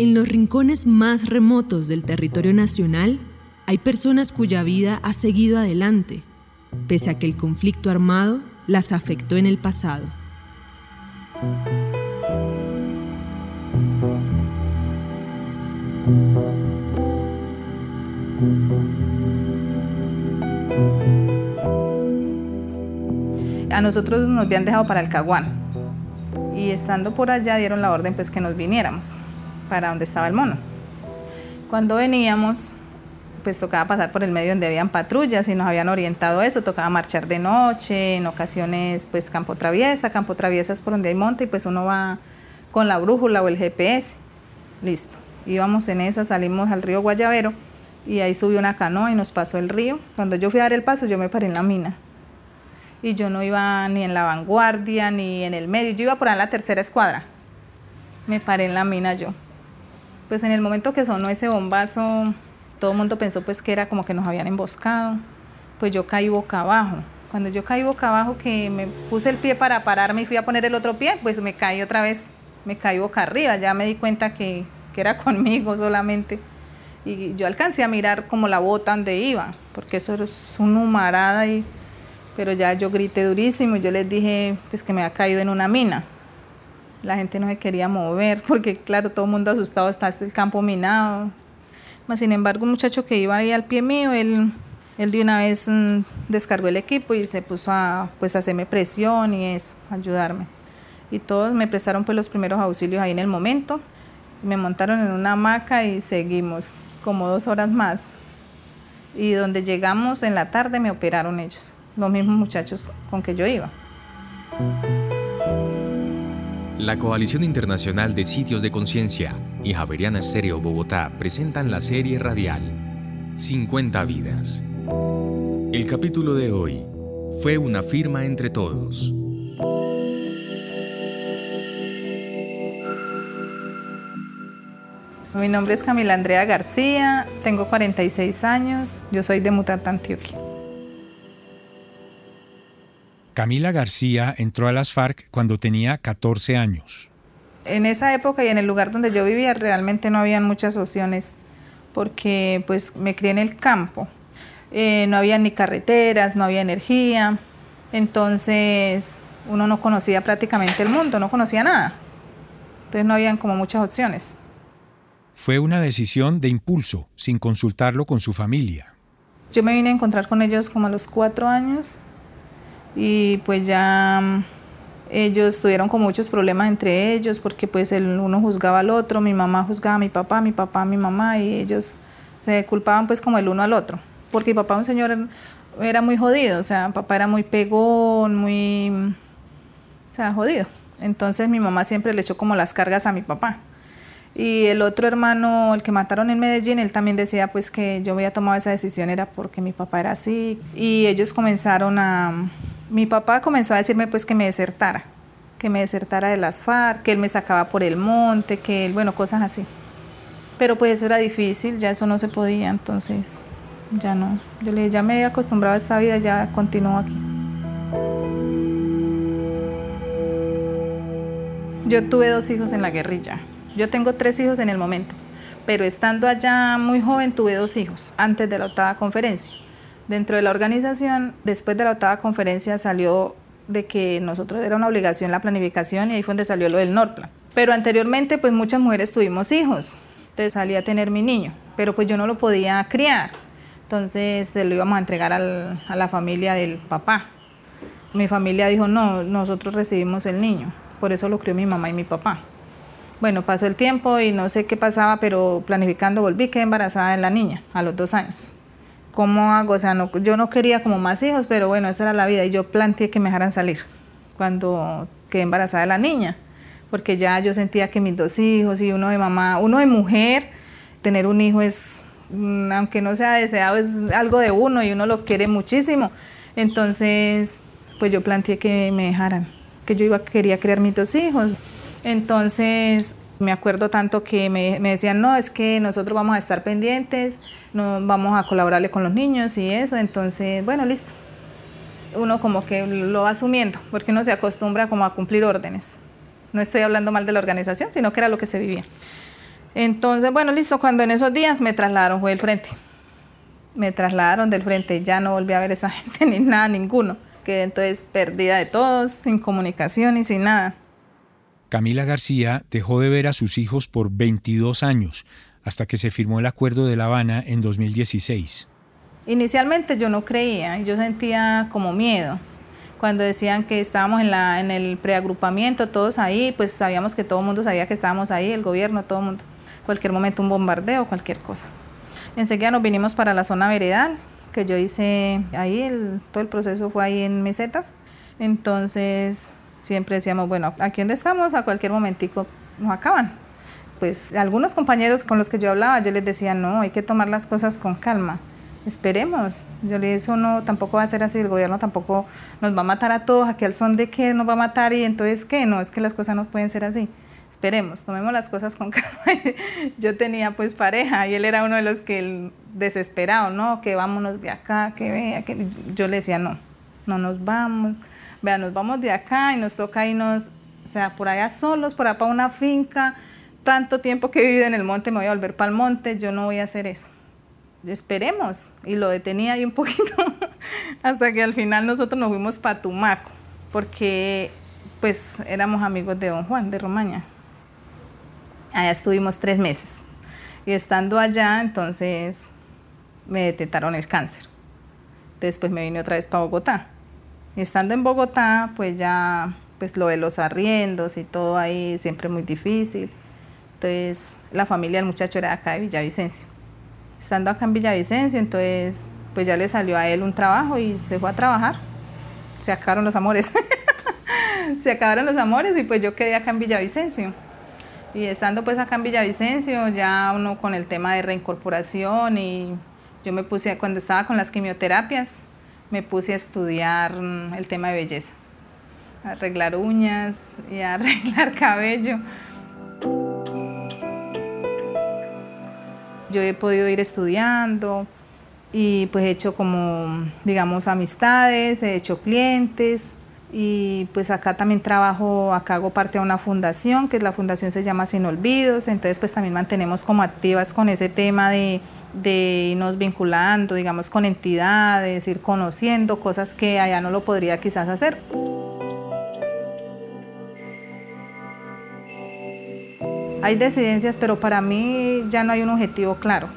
En los rincones más remotos del territorio nacional hay personas cuya vida ha seguido adelante, pese a que el conflicto armado las afectó en el pasado. A nosotros nos habían dejado para el Caguán y estando por allá dieron la orden pues que nos viniéramos para donde estaba el mono. Cuando veníamos, pues tocaba pasar por el medio donde habían patrullas y nos habían orientado eso, tocaba marchar de noche, en ocasiones pues campo traviesa, campo traviesa es por donde hay monte y pues uno va con la brújula o el GPS. Listo. Íbamos en esa, salimos al río Guayavero y ahí subió una canoa y nos pasó el río. Cuando yo fui a dar el paso, yo me paré en la mina. Y yo no iba ni en la vanguardia ni en el medio, yo iba por ahí en la tercera escuadra. Me paré en la mina yo pues en el momento que sonó ese bombazo, todo el mundo pensó pues que era como que nos habían emboscado, pues yo caí boca abajo. Cuando yo caí boca abajo, que me puse el pie para pararme y fui a poner el otro pie, pues me caí otra vez, me caí boca arriba, ya me di cuenta que, que era conmigo solamente. Y yo alcancé a mirar como la bota donde iba, porque eso es una humarada, y, pero ya yo grité durísimo yo les dije pues que me había caído en una mina la gente no se quería mover porque claro, todo el mundo asustado, está hasta el campo minado. sin embargo, un muchacho que iba ahí al pie mío, él, él de una vez mm, descargó el equipo y se puso a pues, hacerme presión y eso, ayudarme. Y todos me prestaron pues los primeros auxilios ahí en el momento. Me montaron en una hamaca y seguimos como dos horas más. Y donde llegamos en la tarde me operaron ellos, los mismos muchachos con que yo iba. La Coalición Internacional de Sitios de Conciencia y Javeriana Estéreo Bogotá presentan la serie radial 50 vidas. El capítulo de hoy fue una firma entre todos. Mi nombre es Camila Andrea García, tengo 46 años, yo soy de Mutata, Antioquia. Camila García entró a las FARC cuando tenía 14 años. En esa época y en el lugar donde yo vivía realmente no había muchas opciones porque pues me crié en el campo. Eh, no había ni carreteras, no había energía, entonces uno no conocía prácticamente el mundo, no conocía nada. Entonces no habían como muchas opciones. Fue una decisión de impulso, sin consultarlo con su familia. Yo me vine a encontrar con ellos como a los cuatro años y pues ya mm, ellos tuvieron como muchos problemas entre ellos porque pues el uno juzgaba al otro, mi mamá juzgaba a mi papá, mi papá a mi mamá y ellos se culpaban pues como el uno al otro, porque mi papá un señor era muy jodido, o sea, papá era muy pegón, muy, o sea, jodido. Entonces mi mamá siempre le echó como las cargas a mi papá. Y el otro hermano, el que mataron en Medellín, él también decía pues que yo había tomado esa decisión era porque mi papá era así. Y ellos comenzaron a, mi papá comenzó a decirme pues que me desertara, que me desertara de las FARC, que él me sacaba por el monte, que él, bueno, cosas así. Pero pues eso era difícil, ya eso no se podía, entonces ya no. Yo le ya me he acostumbrado a esta vida, ya continúo aquí. Yo tuve dos hijos en la guerrilla. Yo tengo tres hijos en el momento, pero estando allá muy joven tuve dos hijos antes de la octava conferencia. Dentro de la organización, después de la octava conferencia salió de que nosotros era una obligación la planificación y ahí fue donde salió lo del Norplan. Pero anteriormente pues muchas mujeres tuvimos hijos, entonces salí a tener mi niño, pero pues yo no lo podía criar, entonces se lo íbamos a entregar al, a la familia del papá. Mi familia dijo, no, nosotros recibimos el niño, por eso lo crió mi mamá y mi papá. Bueno, pasó el tiempo y no sé qué pasaba, pero planificando volví, quedé embarazada de la niña a los dos años. ¿Cómo hago? O sea, no, yo no quería como más hijos, pero bueno, esa era la vida y yo planteé que me dejaran salir cuando quedé embarazada de la niña, porque ya yo sentía que mis dos hijos y uno de mamá, uno de mujer, tener un hijo es, mm, aunque no sea deseado, es algo de uno y uno lo quiere muchísimo. Entonces, pues yo planteé que me dejaran, que yo iba quería crear mis dos hijos. Entonces, me acuerdo tanto que me, decían, no, es que nosotros vamos a estar pendientes, no, vamos a colaborarle con los niños y eso, entonces, bueno, listo. Uno como que lo va asumiendo, porque uno se acostumbra como a cumplir órdenes. No estoy hablando mal de la organización, sino que era lo que se vivía. Entonces, bueno, listo, cuando en esos días me trasladaron, fue del frente. Me trasladaron del frente, ya no volví a ver esa gente ni nada, ninguno. Quedé entonces perdida de todos, sin comunicación y sin nada. Camila García dejó de ver a sus hijos por 22 años, hasta que se firmó el Acuerdo de La Habana en 2016. Inicialmente yo no creía, yo sentía como miedo. Cuando decían que estábamos en, la, en el preagrupamiento, todos ahí, pues sabíamos que todo el mundo sabía que estábamos ahí, el gobierno, todo el mundo. Cualquier momento un bombardeo, cualquier cosa. Enseguida nos vinimos para la zona veredal, que yo hice ahí, todo el proceso fue ahí en mesetas. Entonces siempre decíamos, bueno, aquí donde estamos, a cualquier momentico nos acaban. Pues algunos compañeros con los que yo hablaba, yo les decía, no, hay que tomar las cosas con calma. Esperemos. Yo le dije, eso no, tampoco va a ser así, el gobierno tampoco nos va a matar a todos, aquí al son de qué nos va a matar y entonces qué, no, es que las cosas no pueden ser así. Esperemos, tomemos las cosas con calma. yo tenía pues pareja y él era uno de los que desesperado, no, que vámonos de acá, que vea, que yo le decía, no, no nos vamos vea, nos vamos de acá y nos toca irnos, o sea, por allá solos, por allá para una finca, tanto tiempo que he vivido en el monte, me voy a volver para el monte, yo no voy a hacer eso. Esperemos. Y lo detenía ahí un poquito hasta que al final nosotros nos fuimos para Tumaco, porque pues éramos amigos de don Juan de Romaña. Allá estuvimos tres meses. Y estando allá, entonces me detectaron el cáncer. Después me vine otra vez para Bogotá. Estando en Bogotá, pues ya, pues lo de los arriendos y todo ahí siempre muy difícil. Entonces, la familia del muchacho era acá de Villavicencio. Estando acá en Villavicencio, entonces, pues ya le salió a él un trabajo y se fue a trabajar. Se acabaron los amores. se acabaron los amores y pues yo quedé acá en Villavicencio. Y estando pues acá en Villavicencio, ya uno con el tema de reincorporación y yo me puse, cuando estaba con las quimioterapias, me puse a estudiar mm, el tema de belleza, arreglar uñas y arreglar cabello. Yo he podido ir estudiando y pues he hecho como, digamos, amistades, he hecho clientes y pues acá también trabajo, acá hago parte de una fundación, que la fundación se llama Sin Olvidos, entonces pues también mantenemos como activas con ese tema de de irnos vinculando, digamos, con entidades, ir conociendo cosas que allá no lo podría quizás hacer. Hay decidencias, pero para mí ya no hay un objetivo claro.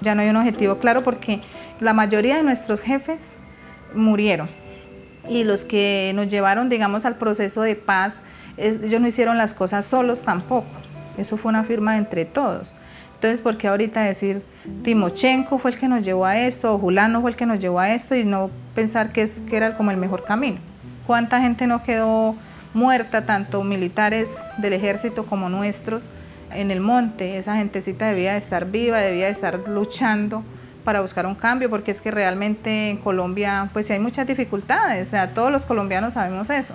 Ya no hay un objetivo claro porque la mayoría de nuestros jefes murieron y los que nos llevaron, digamos, al proceso de paz, ellos no hicieron las cosas solos tampoco. Eso fue una firma entre todos. Entonces, ¿por qué ahorita decir Timochenko fue el que nos llevó a esto o Julano fue el que nos llevó a esto y no pensar que, es, que era como el mejor camino? ¿Cuánta gente no quedó muerta, tanto militares del ejército como nuestros, en el monte? Esa gentecita debía de estar viva, debía de estar luchando para buscar un cambio, porque es que realmente en Colombia pues sí hay muchas dificultades, o sea, todos los colombianos sabemos eso.